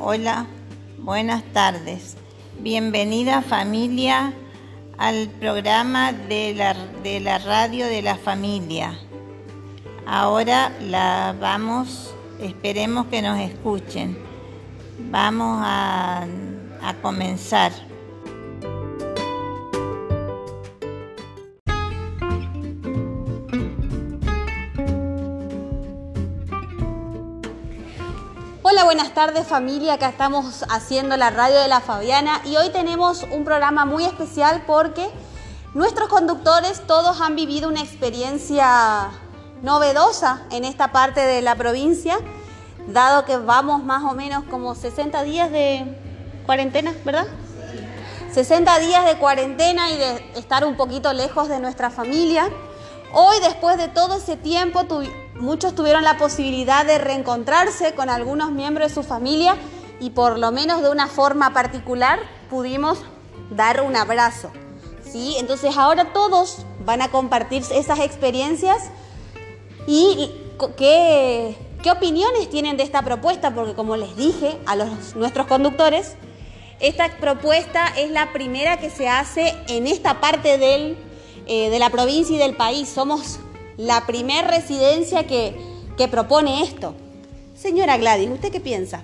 Hola, buenas tardes. Bienvenida familia al programa de la, de la radio de la familia. Ahora la vamos, esperemos que nos escuchen. Vamos a, a comenzar. Buenas tardes familia, acá estamos haciendo la radio de la Fabiana y hoy tenemos un programa muy especial porque nuestros conductores todos han vivido una experiencia novedosa en esta parte de la provincia, dado que vamos más o menos como 60 días de cuarentena, ¿verdad? 60 días de cuarentena y de estar un poquito lejos de nuestra familia. Hoy, después de todo ese tiempo, muchos tuvieron la posibilidad de reencontrarse con algunos miembros de su familia y por lo menos de una forma particular pudimos dar un abrazo. ¿sí? Entonces ahora todos van a compartir esas experiencias y qué, qué opiniones tienen de esta propuesta, porque como les dije a los, nuestros conductores, esta propuesta es la primera que se hace en esta parte del, eh, de la provincia y del país. Somos la primer residencia que, que propone esto. Señora Gladys, ¿usted qué piensa?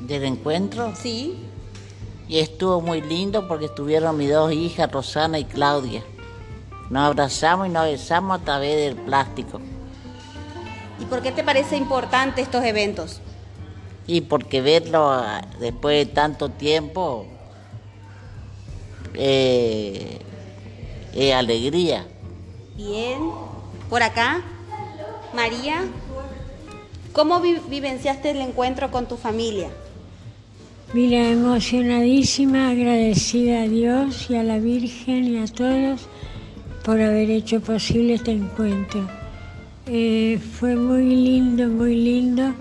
¿Del encuentro? Sí. Y estuvo muy lindo porque estuvieron mis dos hijas, Rosana y Claudia. Nos abrazamos y nos besamos a través del plástico. ¿Y por qué te parece importante estos eventos? Y porque verlo ah, después de tanto tiempo eh, es alegría. Bien. Por acá, María, ¿cómo vi vivenciaste el encuentro con tu familia? Mira, emocionadísima, agradecida a Dios y a la Virgen y a todos por haber hecho posible este encuentro. Eh, fue muy lindo, muy lindo.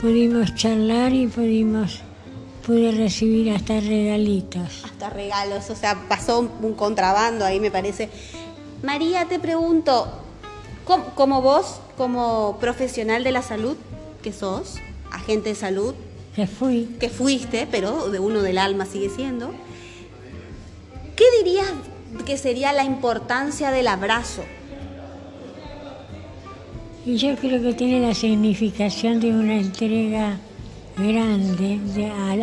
Pudimos charlar y pudimos pude recibir hasta regalitos. Hasta regalos, o sea, pasó un contrabando ahí, me parece. María, te pregunto, como vos, como profesional de la salud, que sos, agente de salud, que fui, que fuiste, pero de uno del alma sigue siendo, ¿qué dirías que sería la importancia del abrazo? Y yo creo que tiene la significación de una entrega grande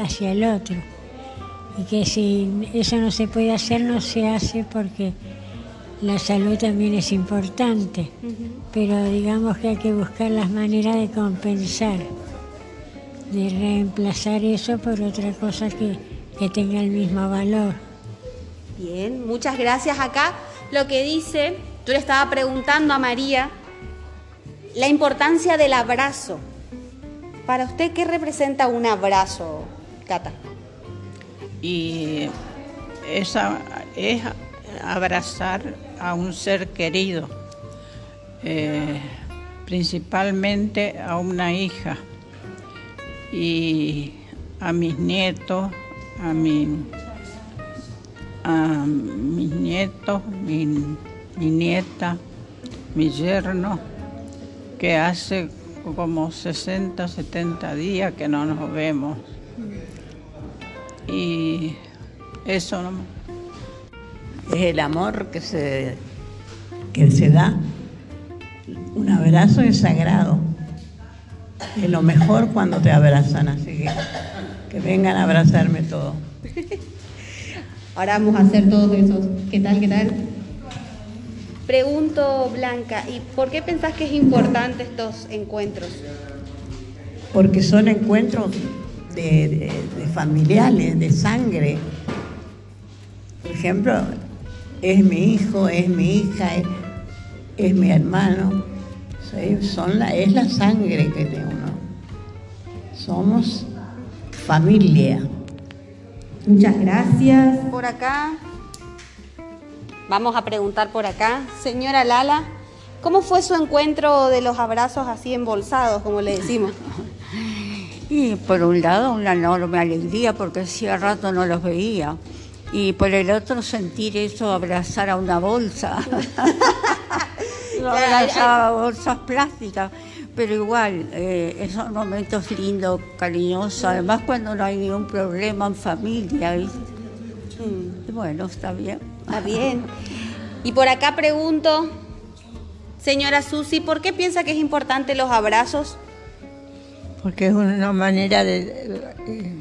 hacia el otro. Y que si eso no se puede hacer, no se hace porque la salud también es importante, pero digamos que hay que buscar las maneras de compensar, de reemplazar eso por otra cosa que, que tenga el mismo valor. Bien, muchas gracias. Acá lo que dice, tú le estaba preguntando a María la importancia del abrazo. Para usted, ¿qué representa un abrazo, Cata? Y esa es abrazar a un ser querido, eh, principalmente a una hija y a mis nietos, a, mi, a mis nietos, mi, mi nieta, mi yerno, que hace como 60, 70 días que no nos vemos. Y eso no es el amor que se, que se da. Un abrazo es sagrado. Es lo mejor cuando te abrazan, así que que vengan a abrazarme todos. Ahora vamos a hacer todos esos. ¿Qué tal? ¿Qué tal? Pregunto, Blanca, ¿y por qué pensás que es importante estos encuentros? Porque son encuentros de, de familiares, de sangre. Por ejemplo, es mi hijo, es mi hija, es, mi hermano. Son la, es la sangre que de uno. Somos familia. Muchas gracias. Por acá. Vamos a preguntar por acá. Señora Lala, ¿cómo fue su encuentro de los abrazos así embolsados, como le decimos? Y por un lado una enorme alegría porque hacía rato no los veía y por el otro sentir eso, abrazar a una bolsa. abrazaba bolsas plásticas, pero igual, eh, esos momentos lindos, cariñosos, además cuando no hay ningún problema en familia, ¿viste? Mm. Y bueno, está bien. Está bien. Y por acá pregunto, señora Susi, ¿por qué piensa que es importante los abrazos? Porque es una manera de... eh,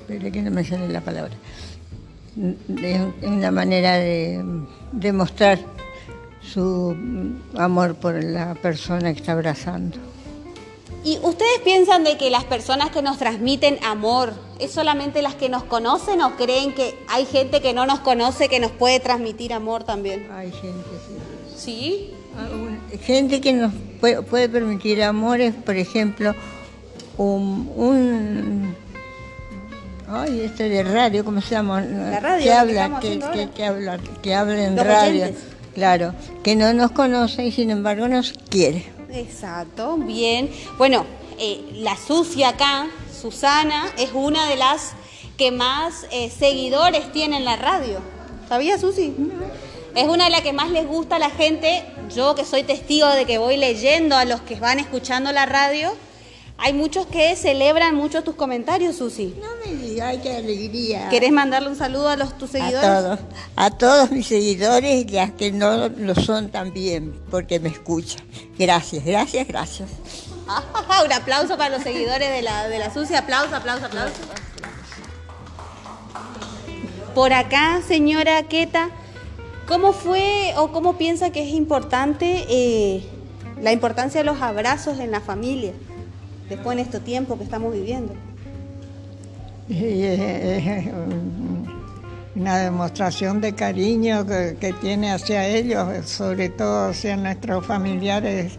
espere que no me sale la palabra. Es una manera de demostrar su amor por la persona que está abrazando. ¿Y ustedes piensan de que las personas que nos transmiten amor es solamente las que nos conocen o creen que hay gente que no nos conoce que nos puede transmitir amor también? Hay gente, sí. ¿Sí? Gente que nos puede, permitir amores, por ejemplo, un, un- ay, este de radio, ¿cómo se llama? La radio, que habla, que, que, habla, que habla en Los radio, oyentes. claro, que no nos conoce y sin embargo nos quiere. Exacto, bien. Bueno, eh, la sucia acá, Susana, es una de las que más eh, seguidores tiene en la radio. ¿Sabía, Susi? Es una de las que más les gusta a la gente. Yo que soy testigo de que voy leyendo a los que van escuchando la radio, hay muchos que celebran mucho tus comentarios, Susi. No me digas, ay, qué alegría. ¿Querés mandarle un saludo a los tus A seguidores? todos, a todos mis seguidores y las que no lo son también, porque me escuchan. Gracias, gracias, gracias. Ah, un aplauso para los seguidores de la, de la Susi. Aplauso, aplauso, aplauso. Por acá, señora Queta, ¿cómo fue o cómo piensa que es importante eh, la importancia de los abrazos en la familia después en este tiempo que estamos viviendo? Y es, una demostración de cariño que, que tiene hacia ellos, sobre todo hacia nuestros familiares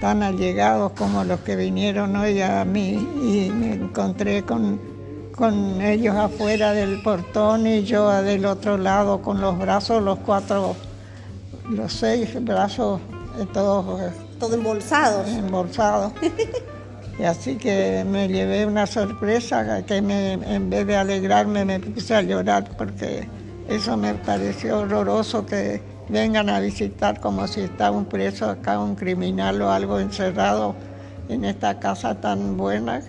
tan allegados como los que vinieron hoy a mí y me encontré con, con ellos afuera del portón y yo del otro lado con los brazos, los cuatro, los seis brazos eh, todos eh, Todo embolsados. embolsados. Y así que me llevé una sorpresa que me, en vez de alegrarme me puse a llorar porque eso me pareció horroroso que vengan a visitar como si estaba un preso acá, un criminal o algo encerrado en esta casa tan buena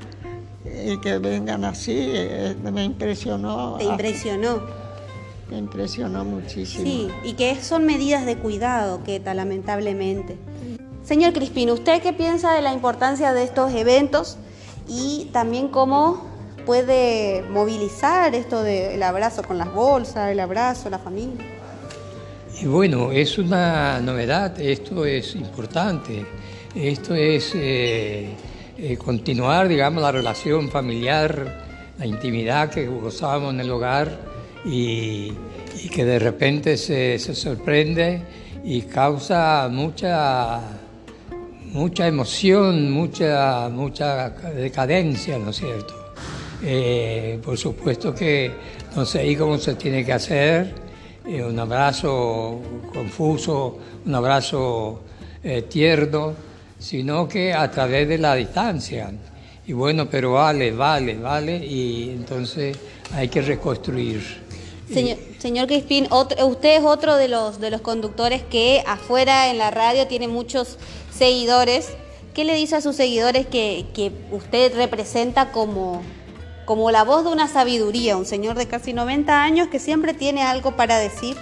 y que vengan así, eh, me impresionó, Te impresionó. me impresionó muchísimo. Sí, y que son medidas de cuidado, Queta, lamentablemente. Señor Crispín, ¿usted qué piensa de la importancia de estos eventos y también cómo puede movilizar esto del abrazo con las bolsas, el abrazo, la familia? Y bueno, es una novedad, esto es importante, esto es eh, eh, continuar, digamos, la relación familiar, la intimidad que gozábamos en el hogar y, y que de repente se, se sorprende y causa mucha, mucha emoción, mucha, mucha decadencia, ¿no es cierto? Eh, por supuesto que no sé ahí cómo se tiene que hacer, eh, un abrazo confuso, un abrazo eh, tierno, sino que a través de la distancia. Y bueno, pero vale, vale, vale, y entonces hay que reconstruir. Señor, señor Crispín, otro- usted es otro de los, de los conductores que afuera en la radio tiene muchos seguidores. ¿Qué le dice a sus seguidores que, usted representa como, como la voz de una sabiduría? Un señor de casi 90 años que siempre tiene algo para decir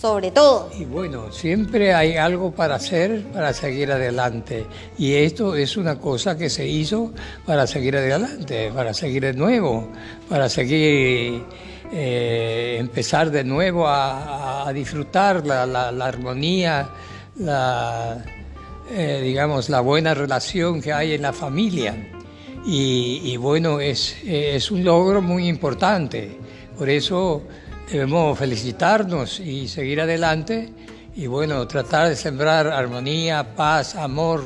sobre todo. Y bueno, siempre hay algo para hacer para seguir adelante. Y esto es una cosa que se hizo para seguir adelante, para seguir de nuevo, para seguir, eh, empezar de nuevo a, disfrutar la armonía, la, eh, digamos, la buena relación que hay en la familia. Y, bueno, es, es un logro muy importante. Por eso debemos felicitarnos y seguir adelante y bueno, tratar de sembrar armonía, paz, amor,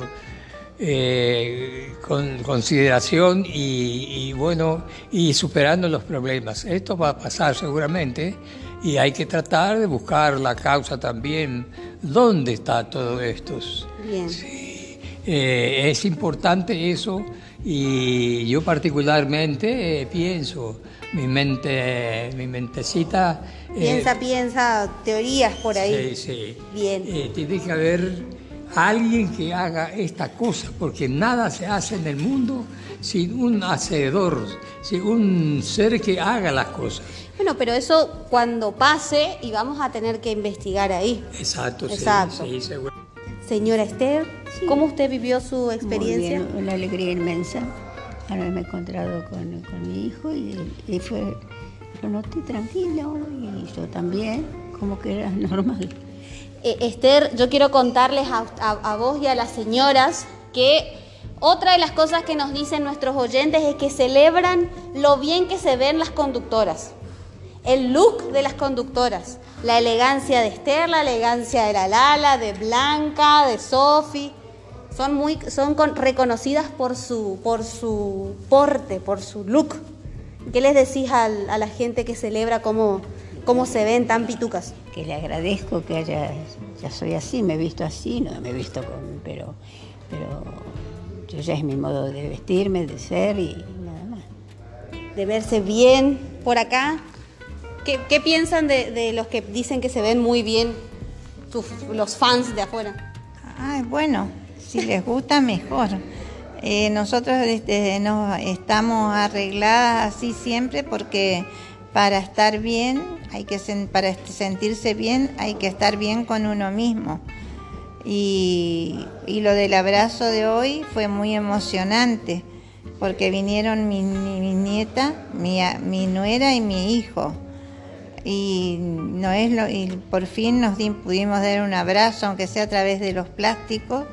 eh, con consideración y, bueno, y superando los problemas. Esto va a pasar seguramente y hay que tratar de buscar la causa también, dónde está todo esto. Bien. Eh, es importante eso y yo particularmente eh, pienso, mi mente, mi mentecita... eh, Piensa, piensa, teorías por ahí. Sí, sí. Bien. Tiene que haber alguien que haga esta cosa, porque nada se hace en el mundo sin un hacedor, sin un ser que haga las cosas. Bueno, pero eso cuando pase y vamos a tener que investigar ahí. Exacto, sí, Exacto. sí, seguro. Señora Esther, ¿cómo usted vivió su experiencia? Muy bien, una alegría inmensa haberme encontrado con, con mi hijo y, y fue, lo noté tranquilo y yo también, como que era normal. Eh, Esther, yo quiero contarles a, a- a vos y a las señoras que otra de las cosas que nos dicen nuestros oyentes es que celebran lo bien que se ven las conductoras. El look de las conductoras, la elegancia de Esther, la elegancia de la Lala, de Blanca, de Sofi, son muy son con- reconocidas por su por su porte, por su look. ¿Qué les decís al- a la gente que celebra cómo, cómo se ven tan pitucas? Que le agradezco que haya, ya soy así, me he visto así, no me he visto con, pero, pero yo ya es mi modo de vestirme, de ser y nada más. de verse bien por acá. ¿Qué, qué piensan de, de los que dicen que se ven muy bien sus- los fans de afuera? Ay, bueno, si les gusta, mejor. Eh, nosotros este, nos estamos arregladas así siempre porque para estar bien, hay que para sentirse bien, hay que estar bien con uno mismo. Y, y lo del abrazo de hoy fue muy emocionante porque vinieron mi, nieta, mi, mi nuera y mi hijo. Y no es lo y por fin nos di- pudimos dar un abrazo aunque sea a través de los plásticos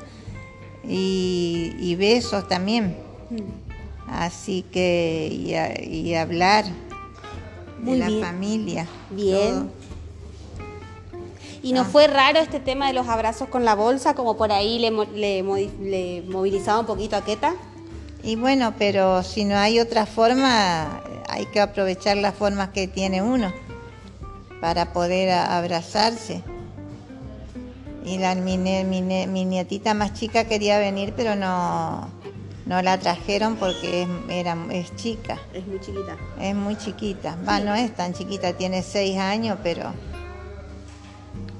y, y besos también. Así que y, a- y hablar Muy de la bien. familia Bien. todo. ¿Y no fue raro este tema de los abrazos con la bolsa, como por ahí le, movilizaba un poquito a Keta? y bueno pero si no hay otra forma hay que aprovechar las formas que tiene uno para poder abrazarse y la, mi, mi nietita más chica quería venir pero no no la trajeron porque es, era, es chica Es muy chiquita. Es muy chiquita. Va, no es tan chiquita, tiene seis años, pero.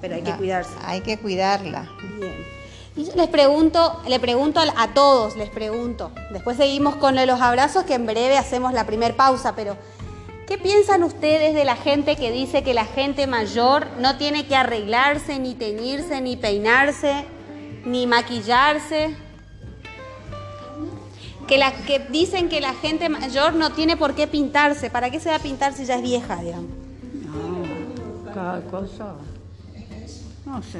Pero hay que cuidarse. Hay que cuidarla. Bien. Y yo les pregunto, le pregunto a, a todos, les pregunto. Después seguimos con lo de los abrazos, que en breve hacemos la primer pausa, pero ¿qué piensan ustedes de la gente que dice que la gente mayor no tiene que arreglarse, ni teñirse, ni peinarse, ni maquillarse? Que, la, que dicen que la gente mayor no tiene por qué pintarse. ¿Para qué se va a pintar si ya es vieja, digamos? No, cada cosa, no sé.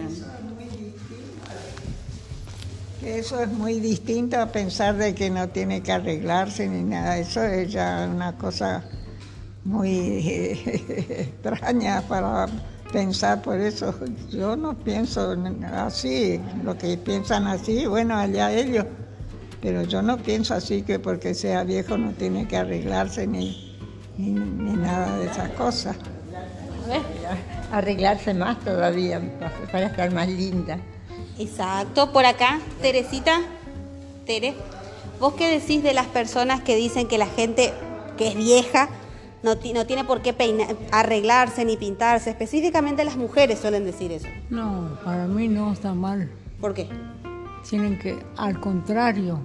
Eso es muy distinto a pensar de que no tiene que arreglarse ni nada. Eso es ya una cosa muy extraña para pensar. Por eso yo no pienso así. Lo que piensan así, bueno, allá ellos. Pero yo no pienso así que porque sea viejo no tiene que arreglarse ni, ni, ni nada de esas cosas. A ver. Arreglarse más todavía para- estar más linda. Exacto, por acá, Teresita, Tere, ¿vos qué decís de las personas que dicen que la gente que es vieja no, ti- no tiene por qué peinar, arreglarse ni pintarse? Específicamente las mujeres suelen decir eso. No, para mí no está mal. ¿Por qué? Tienen que, al contrario,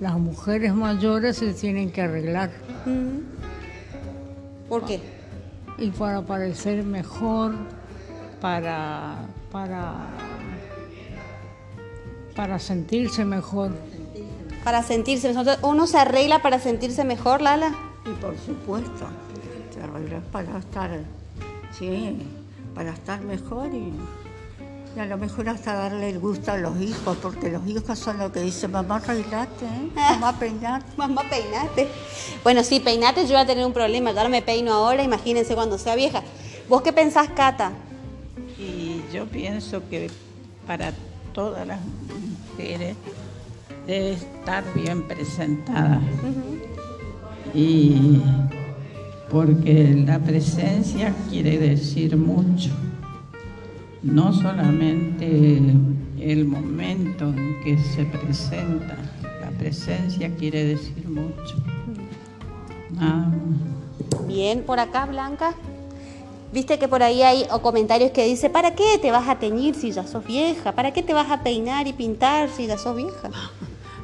las mujeres mayores se tienen que arreglar. ¿Por qué? Y para parecer mejor, para, para, para sentirse mejor. Para sentirse, nosotros- uno se arregla para sentirse mejor, Lala. Y por supuesto, te arreglas para estar, sí, para estar mejor y, y a lo mejor hasta darle el gusto a los hijos, porque los hijos son los que dicen, mamá arreglate, ¿eh? mamá peinate. Mamá, peinate. Bueno, sí, peinate, yo voy a tener un problema. Yo ahora me peino ahora, imagínense cuando sea vieja. ¿Vos qué pensás, Cata? Y yo pienso que para todas las mujeres debe estar bien presentada. Y porque la presencia quiere decir mucho. No solamente el momento en que se presenta, la presencia quiere decir mucho. Nada más. Bien, por acá, Blanca. Viste que por ahí hay o comentarios que dice, ¿para qué te vas a teñir si ya sos vieja? ¿Para qué te vas a peinar y pintar si ya sos vieja?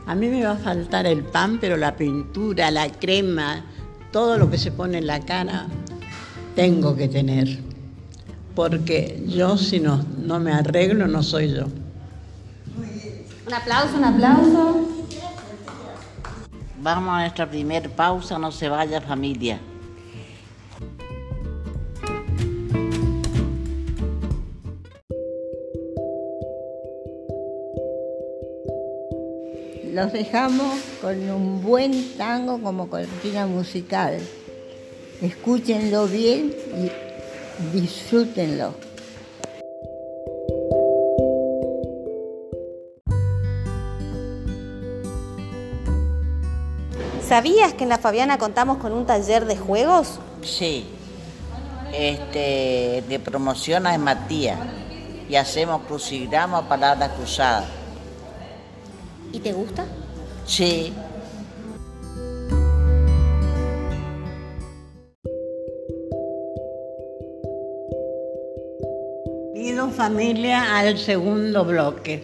A mí me va a faltar el pan, pero la pintura, la crema, todo lo que se pone en la cara, tengo que tener. Porque yo si no, no me arreglo, no soy yo. Un aplauso, un aplauso. Vamos a nuestra primer pausa, no se vaya familia. Los dejamos con un buen tango como cortina musical. Escúchenlo bien y disfrútenlo. ¿Sabías que en la Fabiana contamos con un taller de juegos? Sí. Este, de promociona es Matías y hacemos crucigrama palabras cruzadas. ¿Y te gusta? Sí. Familia al segundo bloque.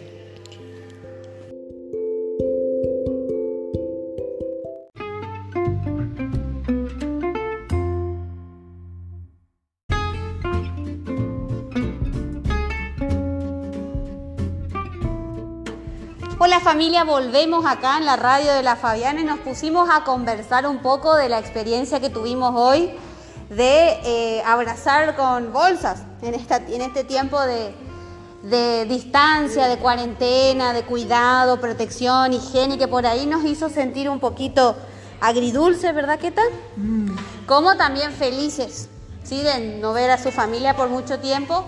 Hola familia, volvemos acá en la radio de la Fabiana y nos pusimos a conversar un poco de la experiencia que tuvimos hoy de eh, abrazar con bolsas en, esta, en este tiempo de, de distancia, de cuarentena, de cuidado, protección, higiene, que por ahí nos hizo sentir un poquito agridulce, ¿verdad, qué tal? Como también felices, ¿sí? De no ver a su familia por mucho tiempo,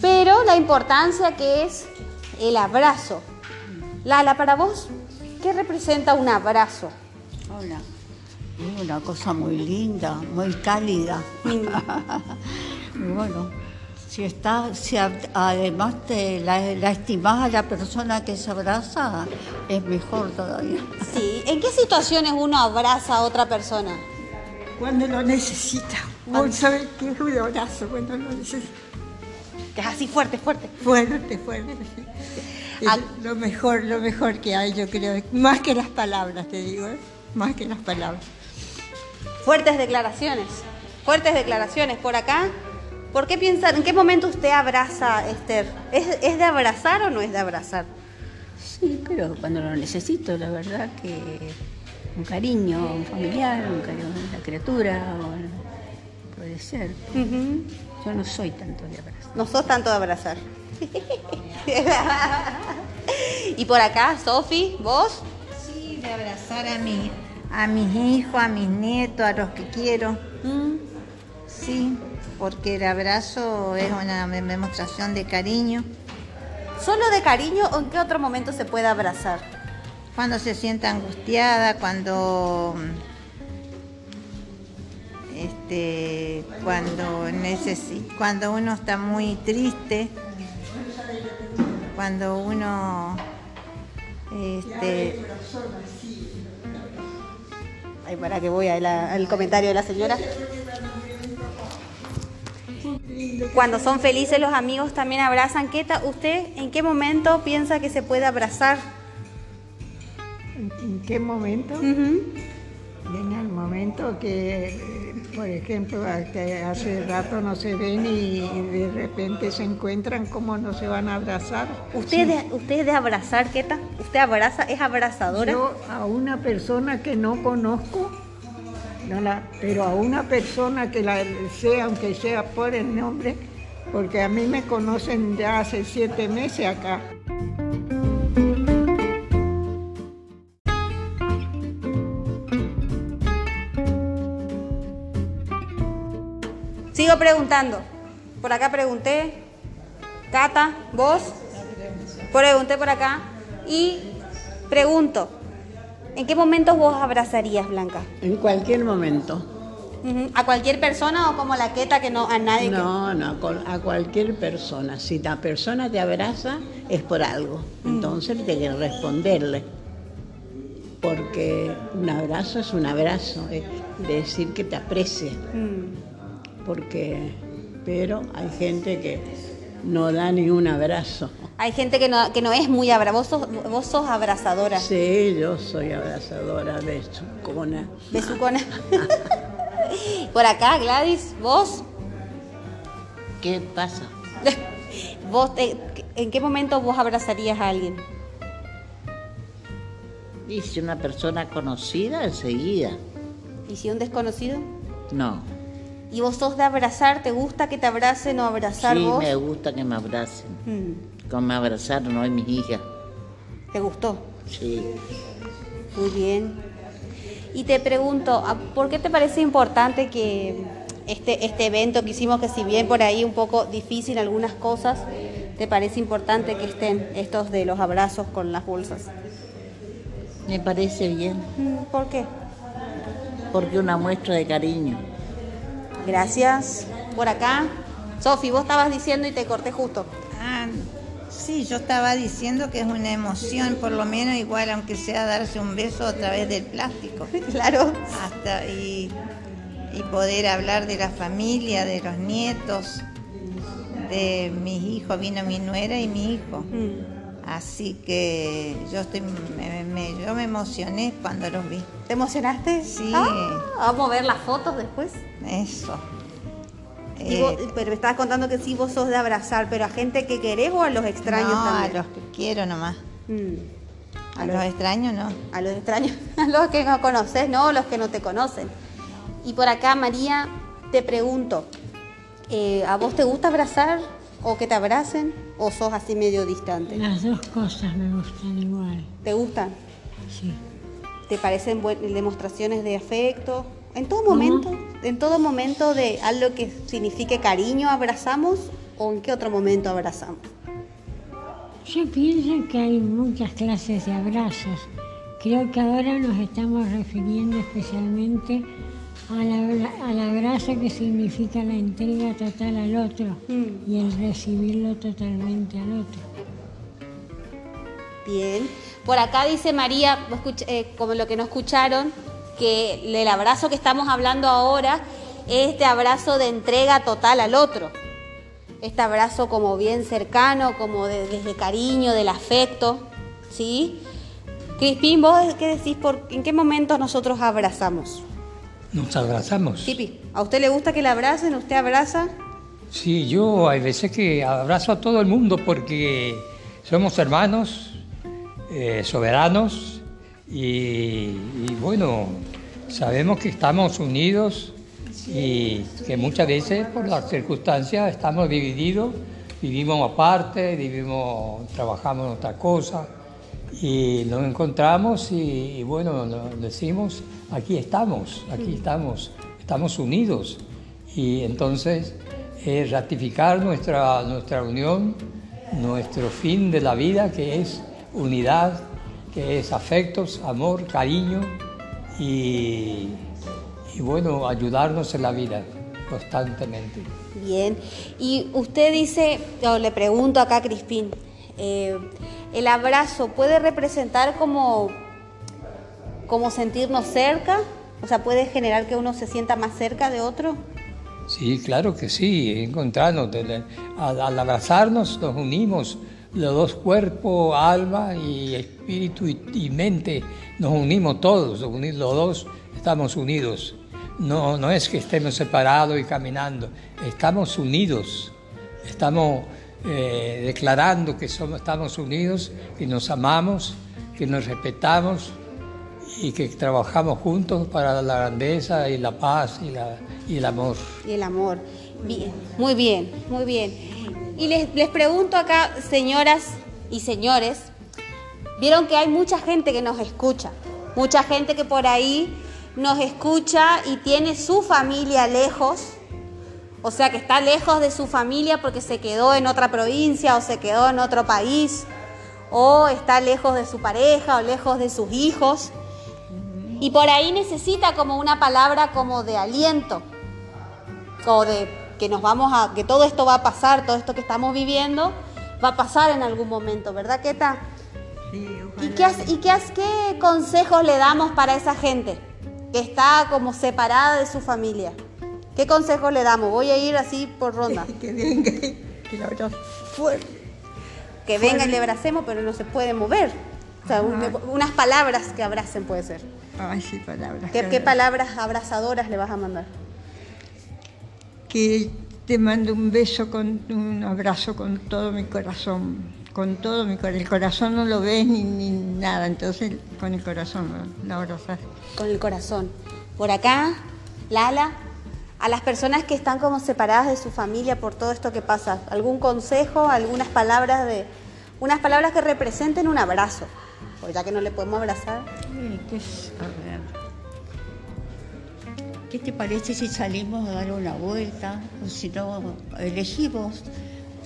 pero la importancia que es el abrazo. Lala, para vos, ¿qué representa un abrazo? Hola. Una cosa muy linda, muy cálida. y bueno, si está, si además te la, la estimás a la persona que se abraza, es mejor todavía. Sí, ¿en qué situaciones uno abraza a otra persona? Cuando lo necesita. Vos sabés que es un abrazo cuando lo necesita. Que es así fuerte, fuerte. Fuerte, fuerte. Es Ah. lo mejor, lo mejor que hay, yo creo. Más que las palabras, te digo. ¿eh? Más que las palabras. Fuertes declaraciones. Fuertes declaraciones por acá. ¿Por qué piensan, en qué momento usted abraza, Esther? ¿Es, es de abrazar o no es de abrazar? Sí, pero cuando lo necesito, la verdad que un cariño, un familiar, un cariño de la criatura, o- puede ser. Yo no soy tanto de abrazar. No sos tanto de abrazar. y por acá, Sofi, ¿vos? Sí, de abrazar a, mi, a mis hijos, a mis nietos, a los que quiero. Sí, porque el abrazo es una demostración de cariño. ¿Solo de cariño o en qué otro momento se puede abrazar? Cuando se sienta angustiada, cuando este, cuando cuando uno está muy triste, cuando uno este, Ay, para que voy la- al comentario de la señora. Cuando son felices los amigos también abrazan. ¿Qué ¿Usted en qué momento piensa que se puede abrazar? ¿En, qué momento? En el momento que, por ejemplo, que hace rato no se ven y, de repente se encuentran, ¿cómo no se van a abrazar? ¿Usted, es de abrazar, Queta? ¿Usted abraza, es abrazadora? Yo a una persona que no conozco, no la- pero a una persona que la sé, aunque sea por el nombre, porque a mí me conocen ya hace siete meses acá. Preguntando. Por acá pregunté. Cata, vos. Pregunté por acá. Y pregunto. ¿En qué momentos vos abrazarías, Blanca? En cualquier momento. ¿A cualquier persona o como la Queta que no a nadie? que- No, no, a cual- a cualquier persona. Si la persona te abraza, es por algo. Entonces tienes que responderle. Porque un abrazo es un abrazo, es decir que te aprecie. Mm. Porque pero hay gente que no da ni un abrazo. Hay gente que no, que no es muy abra. Vos sos, vos sos abrazadora. Sí, yo soy abrazadora de Chucona. Besucona. Por acá, Gladys, vos. ¿Qué pasa? ¿Vos te- ¿En qué momento vos abrazarías a alguien? Y si una persona conocida, enseguida. ¿Y si un desconocido? No. ¿Y vos sos de abrazar? ¿Te gusta que te abracen o abrazar Sí, vos? me gusta que me abracen. Mm, Como me abrazaron hoy mis hijas. ¿Te gustó? Sí. Muy bien. Y te pregunto, ¿a- ¿por qué te parece importante que este, este evento que hicimos, que si bien por ahí un poco difícil algunas cosas, te parece importante que estén estos de los abrazos con las bolsas? Me parece bien. Mm, ¿Por qué? Porque una muestra de cariño. Gracias. Por acá. Sofi, vos estabas diciendo y te corté justo. Ah, sí, yo estaba diciendo que es una emoción, por lo menos igual, aunque sea darse un beso a través del plástico. Claro. Hasta y, y poder hablar de la familia, de los nietos, de mis hijos, vino mi nuera y mi hijo. Así que yo estoy, me, me- yo me emocioné cuando los vi. ¿Te emocionaste? Sí. Ah, vamos a ver las fotos después. Eso. Y Eh, pero me estabas contando que sí, vos sos de abrazar, pero a gente que querés o a los extraños no, también. a los que quiero nomás. Mm. A los extraños no. A los extraños, a los que no conoces, no, los que no te conocen. Y por acá, María, te pregunto, eh, ¿a vos te gusta abrazar o que te abracen o sos así medio distante? Las dos cosas me gustan igual. ¿Te gustan? Sí. ¿Te parecen demostraciones de afecto? En todo momento, en todo momento de algo que signifique cariño abrazamos o en qué otro momento abrazamos. Yo pienso que hay muchas clases de abrazos. Creo que ahora nos estamos refiriendo especialmente al, abra- al abrazo que significa la entrega total al otro y el recibirlo totalmente al otro. Bien. Por acá dice María, eh, como lo que no escucharon, que el abrazo que estamos hablando ahora es este abrazo de entrega total al otro. Este abrazo como bien cercano, como de- desde cariño, del afecto. ¿Sí? Crispín, ¿vos qué decís? Por, ¿En qué momentos nosotros abrazamos? Nos abrazamos. Tipi, ¿a usted le gusta que le abracen? ¿Usted abraza? Sí, yo hay veces que abrazo a todo el mundo porque somos hermanos, eh, soberanos y, y bueno, sabemos que estamos unidos y que muchas veces por las circunstancias estamos divididos, vivimos aparte, vivimos, trabajamos en otra cosa y nos encontramos y, y bueno, nos decimos, aquí estamos, aquí estamos, estamos unidos y entonces es ratificar nuestra, nuestra unión, nuestro fin de la vida que es unidad, que es afectos, amor, cariño y, y bueno, ayudarnos en la vida constantemente. Bien. Y usted dice, o le pregunto acá a Crispín, eh, ¿el abrazo puede representar como, como sentirnos cerca? O sea, ¿puede generar que uno se sienta más cerca de otro? Sí, claro que sí, encontrarnos, al, abrazarnos nos unimos, los dos cuerpos, alma y espíritu y, mente, nos unimos todos, uni- los dos estamos unidos. No, no es que estemos separados y caminando, estamos unidos, estamos eh, declarando que somos, estamos unidos, que nos amamos, que nos respetamos y que trabajamos juntos para la grandeza y la paz y, la, y el amor. Y el amor. Bien, muy bien, muy bien. Y les, les pregunto acá, señoras y señores, vieron que hay mucha gente que nos escucha, mucha gente que por ahí nos escucha y tiene su familia lejos, o sea que está lejos de su familia porque se quedó en otra provincia o se quedó en otro país, o está lejos de su pareja o lejos de sus hijos. Y por ahí necesita como una palabra como de aliento, o de que nos vamos a, que todo esto va a pasar, todo esto que estamos viviendo, va a pasar en algún momento, ¿verdad, Keta? ¿Y, qué, has- y qué, has- qué consejos le damos para esa gente que está como separada de su familia? ¿Qué consejo le damos? Voy a ir así por ronda. que venga, que la fuerte. Que venga y le abracemos, pero no se puede mover. O sea, un- unas palabras que abracen puede ser. Ay, sí, palabras. ¿Qué, qué palabras abrazadoras le vas a mandar? que te mando un beso, con un abrazo con todo mi corazón, con todo mi corazón. El corazón no lo ves ni, ni nada, entonces con el corazón lo, lo abrazas. Con el corazón. Por acá, Lala, a las personas que están como separadas de su familia por todo esto que pasa, ¿algún consejo, algunas palabras de unas palabras que representen un abrazo? Pues ya que no le podemos abrazar. Eh, ¿Qué, es-. ¿Qué te parece si salimos a dar una vuelta? O si no, elegimos,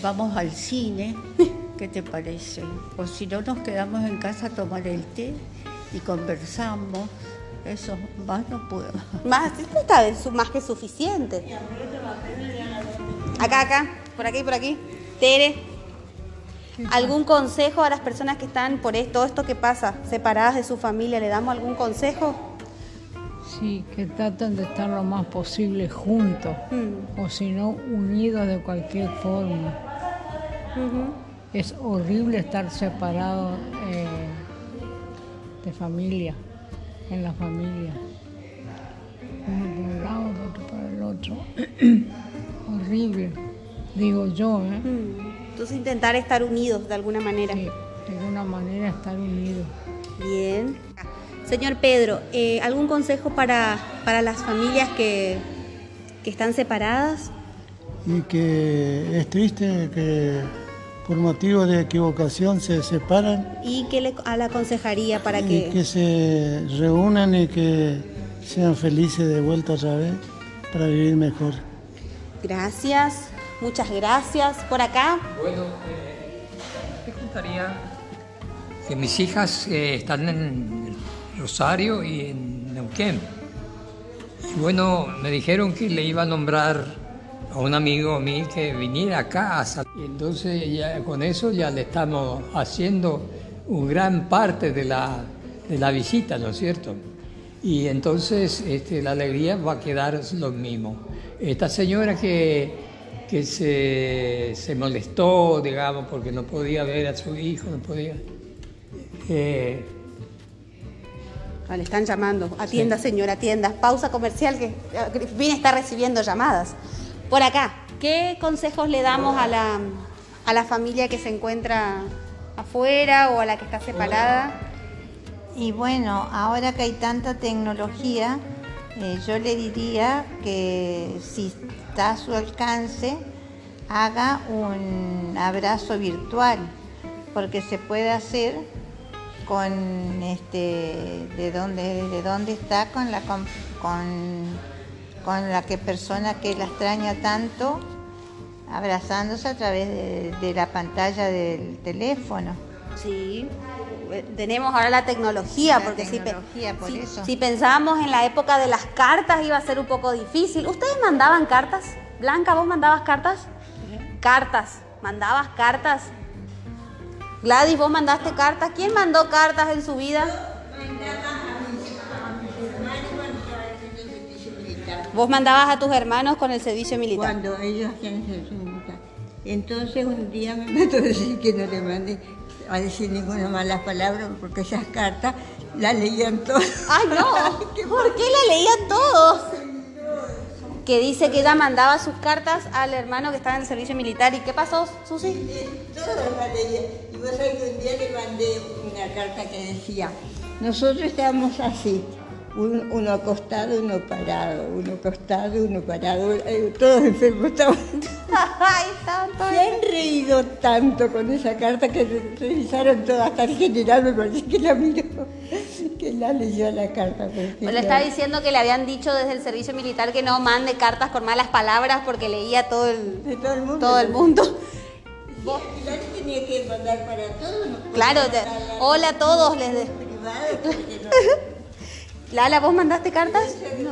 vamos al cine. ¿Qué te parece? O si no, nos quedamos en casa a tomar el té y conversamos. Eso, más no puedo. Más, está más que suficiente. Acá, acá, por aquí, por aquí. Tere, ¿algún consejo a las personas que están por esto, todo esto que pasa, separadas de su familia? ¿Le damos algún consejo? Sí, que traten de estar lo más posible juntos, o si no, unidos de cualquier forma. Es horrible estar separado eh, de familia, en la familia. Uno por un lado, el otro para el otro. horrible, digo yo, ¿eh? Entonces intentar estar unidos de alguna manera. de alguna manera estar unidos. Bien. Señor Pedro, eh, ¿algún consejo para, para las familias que, que están separadas? y que es triste que por motivos de equivocación se separan ¿Y qué le a la aconsejaría para y que... que se reúnan y que sean felices de vuelta otra vez para vivir mejor. Gracias, muchas gracias. Por acá, Bueno, eh, te contaría que mis hijas eh, están en Rosario y en Neuquén. Y bueno, me dijeron que le iba a nombrar a un amigo mío que viniera acá Y entonces ya con eso ya le estamos haciendo un gran parte de la, de la visita, ¿no es cierto? Y entonces este, la alegría va a quedar lo mismo. Esta señora que, que se, se molestó, digamos, porque no podía ver a su hijo, no podía... eh, Ah, le están llamando. Atienda, señora, atienda. Pausa comercial que eh, Vine está recibiendo llamadas. Por acá, ¿qué consejos le damos a la, a la familia que se encuentra afuera o a la que está separada? Y bueno, ahora que hay tanta tecnología, eh, yo le diría que si está a su alcance, haga un abrazo virtual, porque se puede hacer con este de dónde de dónde está con la con, con, con la que persona que la extraña tanto abrazándose a través de, de la pantalla del teléfono. Sí, tenemos ahora la tecnología, La porque si tecnología, por si, eso. si pensábamos en la época de las cartas iba a ser un poco difícil. ¿Ustedes mandaban cartas? Blanca, ¿vos mandabas cartas? Cartas, ¿mandabas cartas? Gladys, ¿vos mandaste cartas? ¿Quién mandó cartas en su vida? ¿Vos mandabas a tus hermanos con el servicio militar? Cuando ellos hacían el servicio militar. Entonces un día me mandó a decir que no le mandé a decir ninguna mala palabra porque esas cartas las leían todos. ¡Ay, no! ¿Por qué la leían todos? Que dice que ella mandaba sus cartas al hermano que estaba en el servicio militar. ¿Y qué pasó, Susi? Todos las leían. Y vos sabés que un día le mandé una carta que decía, nosotros estamos así, un- uno acostado, uno parado, uno acostado, uno parado, eh, todos enfermos estaban. Ay, Se han reído tanto con esa carta que re- revisaron todas, hasta el general me parece que la miró, que la leyó la carta. Pues le estaba diciendo que le habían dicho desde el servicio militar que no mande cartas con malas palabras porque leía todo el, todo el mundo. Todo el mundo. La tenía que mandar para todos. no Claro, de- hola a todos. Les de- Lala, ¿vos mandaste cartas? No,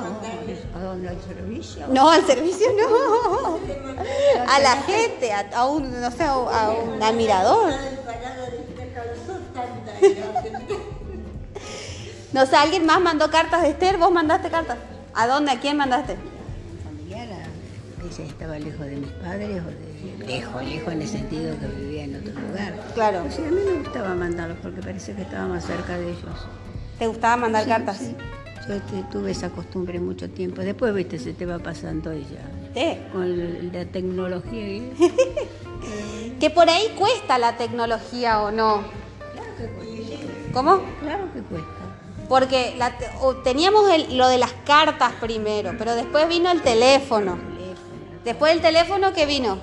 ¿a dónde al servicio? No, al servicio no. A la gente, a, a un, no sé, a un- a un admirador. No sé, ¿alguien más mandó cartas de Esther? ¿Vos mandaste cartas? ¿A dónde? ¿A quién mandaste? Familiar, si estaba lejos de mis padres o de lejos, lejos en el sentido que vivía en otro lugar. Claro. O sea, a mí me gustaba mandarlos porque parece que estaba más cerca de ellos. ¿Te gustaba mandar Sí, cartas? sí. Yo tuve esa costumbre mucho tiempo. Después, viste, se te va pasando ya. Sí. Con la tecnología. y- Que por ahí cuesta la tecnología o no. ¿Cómo? Claro que cuesta. Porque la te- o teníamos el- lo de las cartas primero, pero después vino el teléfono. Después del teléfono, ¿qué vino?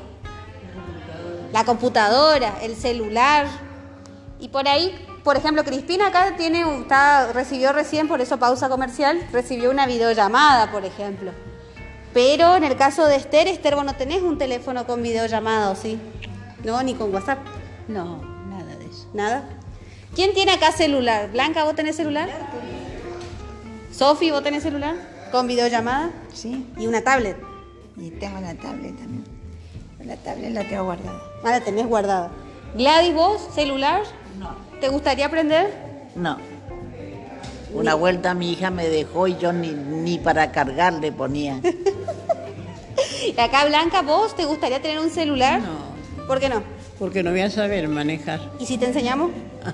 La computadora, el celular. Y por ahí, por ejemplo, Crispina acá tiene, está, recibió recién, por eso pausa comercial, recibió una videollamada, por ejemplo. Pero en el caso de Esther, Esther, vos no tenés un teléfono con videollamada, ¿o sí? No, ni con WhatsApp. No, nada de eso. ¿Nada? ¿Quién tiene acá celular? Blanca, ¿vos tenés celular? Sofi, ¿vos tenés celular? ¿Con videollamada? Sí. ¿Y una tablet? Y tengo una tablet también. La tablet la tengo guardada. Ah, la tenés guardada. Gladys, ¿vos celular? No. ¿Te gustaría aprender? No. Una vuelta mi hija me dejó y yo ni, ni para cargar le ponía. Y acá, Blanca, ¿vos te gustaría tener un celular? No. ¿Por qué no? Porque no voy a saber manejar. ¿Y si te enseñamos?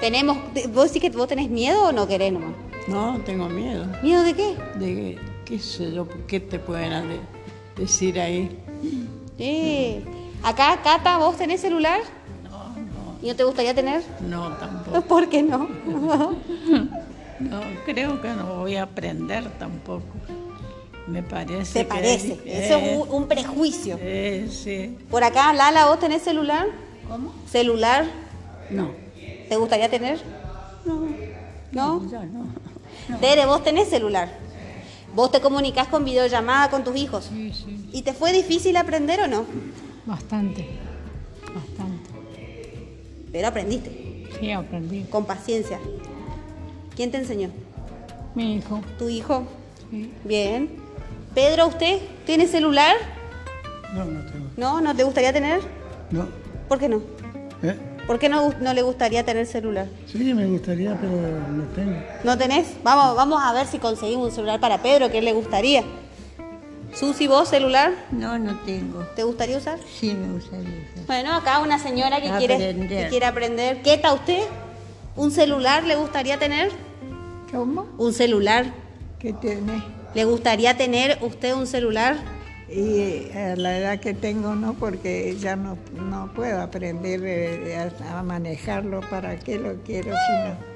Tenemos, ¿Vos sí que vos tenés miedo o no querés nomás? No, tengo miedo. ¿Miedo de qué? De qué sé yo, qué te pueden de- decir ahí. Sí. Acá, Cata, ¿vos tenés celular? No, no. ¿Y no te gustaría tener? No, tampoco. ¿Por qué no? No, creo que no voy a aprender tampoco. Me parece. ¿Te que parece? Eso es un, un prejuicio. Sí, sí. Por acá, Lala, ¿vos tenés celular? ¿Cómo? ¿Celular? No. ¿Te gustaría tener? No. ¿No? Yo no. Tere, ¿vos tenés celular? ¿Vos te comunicás con videollamada con tus hijos? Sí, sí. ¿Y te fue difícil aprender o no? Bastante. Bastante. Pero aprendiste, Sí, aprendí. con paciencia. ¿Quién te enseñó? Mi hijo. ¿Tu hijo? Sí. Bien. Pedro, ¿usted tiene celular? No, no tengo. ¿No? ¿No te gustaría tener? No. ¿Por qué no? ¿Eh? ¿Por qué no, no le gustaría tener celular? Sí, me gustaría, pero no tengo. ¿No tenés? Vamos, vamos a ver si conseguimos un celular para Pedro, que él le gustaría. Susi, ¿vos celular? No, no tengo. ¿Te gustaría usar? Sí, me gustaría usar. Bueno, acá una señora que quiere, que quiere aprender. ¿Qué está usted? ¿Un celular le gustaría tener? ¿Cómo? ¿Un celular? ¿Qué tiene? ¿Le gustaría tener usted un celular? Y a la edad que tengo no, porque ya no, no puedo aprender eh, a, a manejarlo. ¿Para qué lo quiero si no?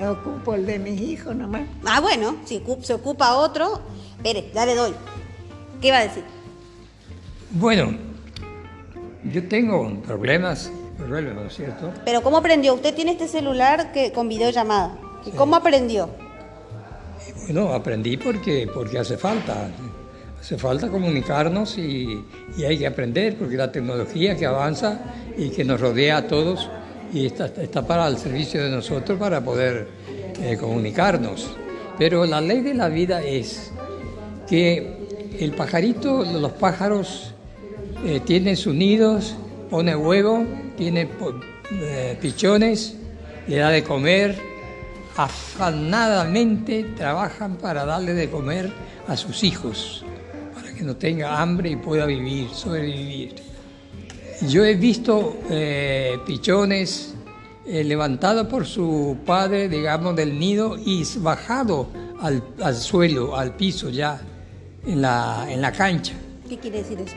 Eh, Ocupo el de mis hijos nomás. Ah, bueno, si se ocupa otro. Espere, ya le doy. ¿Qué va a decir? Bueno, yo tengo problemas, problemas, ¿no es cierto? Pero ¿cómo aprendió? Usted tiene este celular que, con videollamada. ¿Y cómo aprendió? Bueno, aprendí porque, porque hace falta. Hace falta comunicarnos y, y hay que aprender porque la tecnología que avanza y que nos rodea a todos y está, está para el servicio de nosotros para poder eh, comunicarnos. Pero la ley de la vida es que el pajarito, los pájaros eh, tienen sus nidos, pone huevo, tiene eh, pichones, le da de comer, afanadamente trabajan para darle de comer a sus hijos, para que no tenga hambre y pueda vivir, sobrevivir. Yo he visto eh, pichones eh, levantados por su padre, digamos, del nido y bajado al, al suelo, al piso ya, en la, en la cancha. ¿Qué quiere decir eso?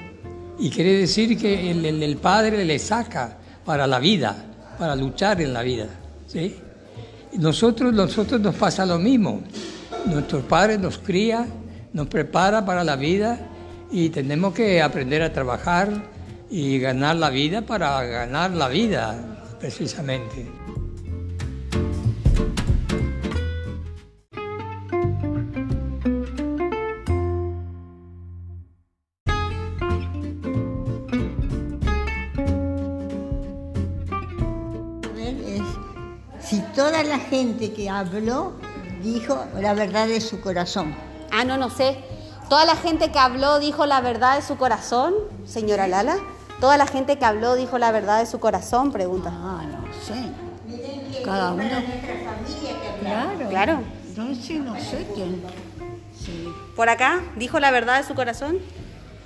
Y quiere decir que el, el- el padre le saca para la vida, para luchar en la vida. ¿sí? Nosotros, nosotros nos pasa lo mismo. Nuestros padres nos cría, nos prepara para la vida y tenemos que aprender a trabajar y ganar la vida para ganar la vida, precisamente. ver es si toda la gente que habló dijo la verdad de su corazón. Ah, no, no sé. ¿Toda la gente que habló dijo la verdad de su corazón, señora Lala? ¿Toda la gente que habló dijo la verdad de su corazón? Pregunta. Ah, no sé. Cada uno. Claro. Claro. No, sí, no sé quién. Sí. ¿Por acá? ¿Dijo la verdad de su corazón?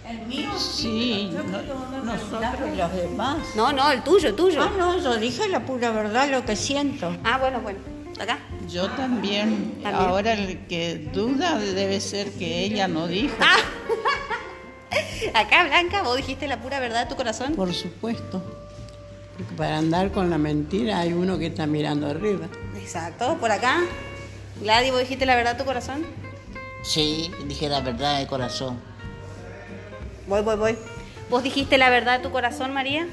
El mío Sí, no- nosotros y los demás. No, no, el tuyo, el tuyo. Ah, no, yo dije la pura verdad, lo que siento. Ah, bueno, bueno. ¿Acá? Yo también. También. Ahora el que duda debe ser que ella no dijo. Ah. Acá, Blanca, vos dijiste la pura verdad de tu corazón. Por supuesto. Porque para andar con la mentira hay uno que está mirando arriba. Exacto. ¿Por acá? Gladys, vos dijiste la verdad de tu corazón. Sí, dije la verdad de corazón. Voy, voy, voy. ¿Vos dijiste la verdad de tu corazón, María?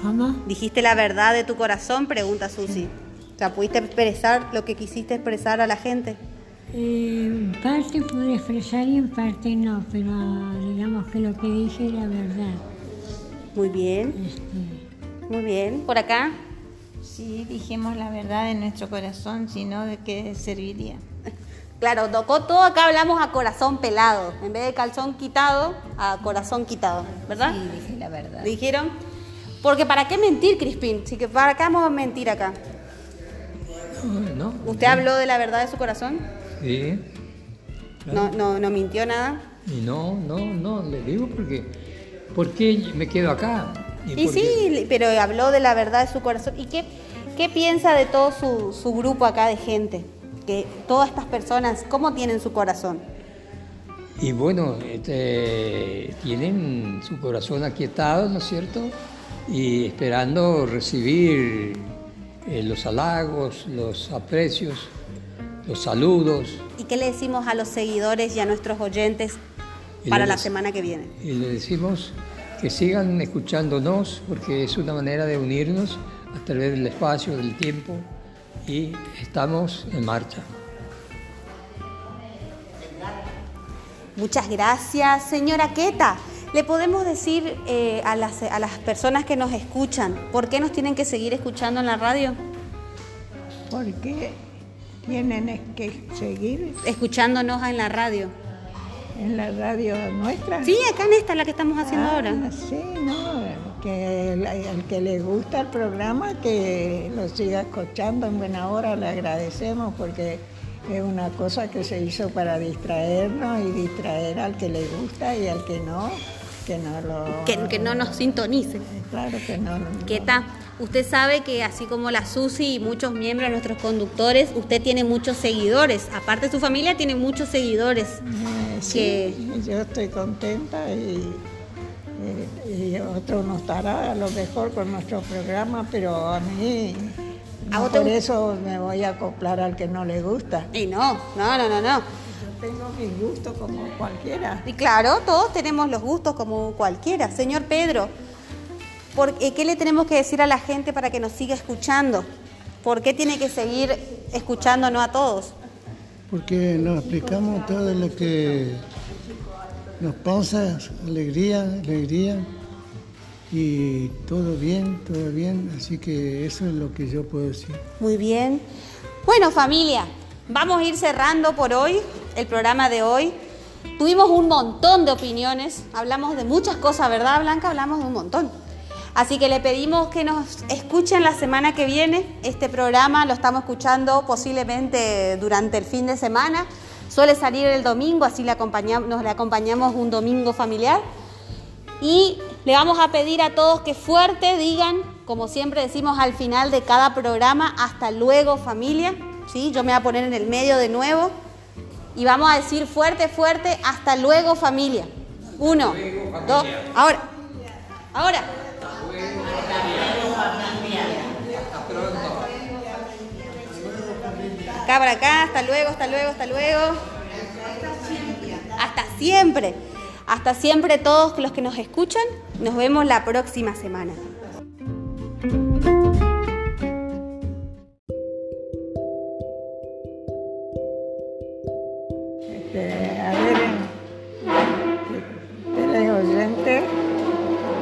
¿Cómo? ¿Dijiste la verdad de tu corazón? Pregunta Susi. O sea, ¿pudiste expresar lo que quisiste expresar a la gente? Eh, en parte pude expresar y en parte no, pero digamos que lo que dije era verdad. Muy bien. Este, Muy bien. ¿Por acá? Sí, dijimos la verdad de nuestro corazón, si no, ¿de qué serviría? Claro, tocó todo, acá hablamos a corazón pelado. En vez de calzón quitado, a corazón quitado. ¿Verdad? Sí, dije la verdad. ¿Dijeron? Porque ¿para qué mentir, Crispín? Si que ¿para qué vamos a mentir acá? No, ¿Usted habló de la verdad de su corazón? Sí. No, no, no mintió nada. Y no, no, no, le digo porque, ¿por qué me quedo acá? Y qué- sí, pero habló de la verdad de su corazón. ¿Y qué, qué piensa de todo su, su grupo acá de gente? Que todas estas personas, ¿cómo tienen su corazón? Y bueno, este, tienen su corazón aquietado, ¿no es cierto? Y esperando recibir eh, los halagos, los aprecios, los saludos. ¿Y qué le decimos a los seguidores y a nuestros oyentes para la semana que viene? Y le decimos que sigan escuchándonos porque es una manera de unirnos a través del espacio, del tiempo y estamos en marcha. Muchas gracias, señora Queta. ¿Le podemos decir eh, a, las, a las personas que nos escuchan por qué nos tienen que seguir escuchando en la radio? Porque tienen que seguir Escuchándonos en la radio. en la radio nuestra. Sí, acá en esta, la que estamos haciendo Ah, ahora. Sí, no, que el, el que le gusta el programa, que lo siga escuchando en buena hora, le agradecemos porque es una cosa que se hizo para distraernos y distraer al que le gusta y al que no, que no lo... Que, que no nos sintonicen. Claro que no. no- Queta, usted sabe que así como la Susi y muchos miembros de nuestros conductores, usted tiene muchos seguidores. Aparte su familia tiene muchos seguidores. Eh, sí, yo estoy contenta y, eh, y otro no estará a lo mejor con nuestro programa, pero a mí ¿A no vos te por eso me voy a acoplar al que no le gusta. Y no, no, no, no, no. Tengo mi gusto como cualquiera. Y claro, todos tenemos los gustos como cualquiera. Señor Pedro, ¿por qué, qué le tenemos que decir a la gente para que nos siga escuchando? ¿Por qué tiene que seguir escuchándonos a todos? Porque nos explicamos todo lo que nos pasa, alegría, alegría, y todo bien, todo bien, así que eso es lo que yo puedo decir. Muy bien. Bueno, familia, vamos a ir cerrando por hoy el programa de hoy. Tuvimos un montón de opiniones, hablamos de muchas cosas, ¿verdad, Blanca? Hablamos de un montón. Así que le pedimos que nos escuchen la semana que viene. Este programa lo estamos escuchando posiblemente durante el fin de semana. Suele salir el domingo, así le acompañamos, nos le acompañamos un domingo familiar. Y le vamos a pedir a todos que fuerte digan, como siempre decimos al final de cada programa, hasta luego familia. ¿Sí? Yo me voy a poner en el medio de nuevo. Y vamos a decir fuerte, fuerte, hasta luego familia. Uno, dos, ahora. Ahora. Acá para acá, hasta luego, hasta luego, hasta luego. Hasta siempre. Hasta siempre todos los que nos escuchan. Nos vemos la próxima semana. Este, a ver, teleoyentes,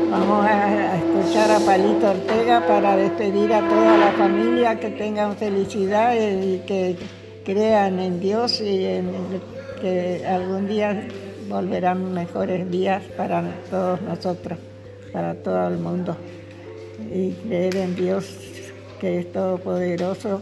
vamos a, escuchar a Palito para despedir a toda la familia, que tengan felicidad y que crean en Dios y que algún día volverán mejores días para todos nosotros, para todo el mundo. Y creer en Dios que es todopoderoso